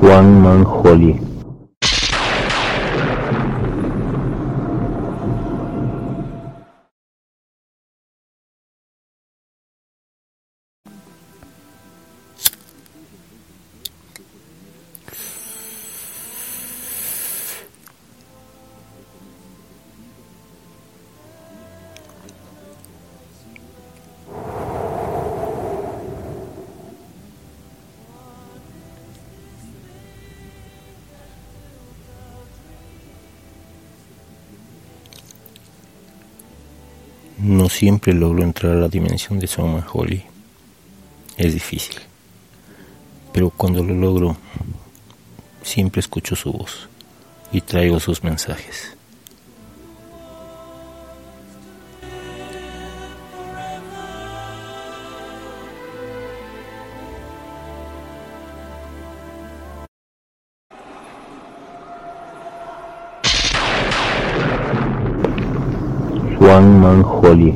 one 力 No siempre logro entrar a la dimensión de Soma Holly. Es difícil. Pero cuando lo logro, siempre escucho su voz y traigo sus mensajes. 王莽火力。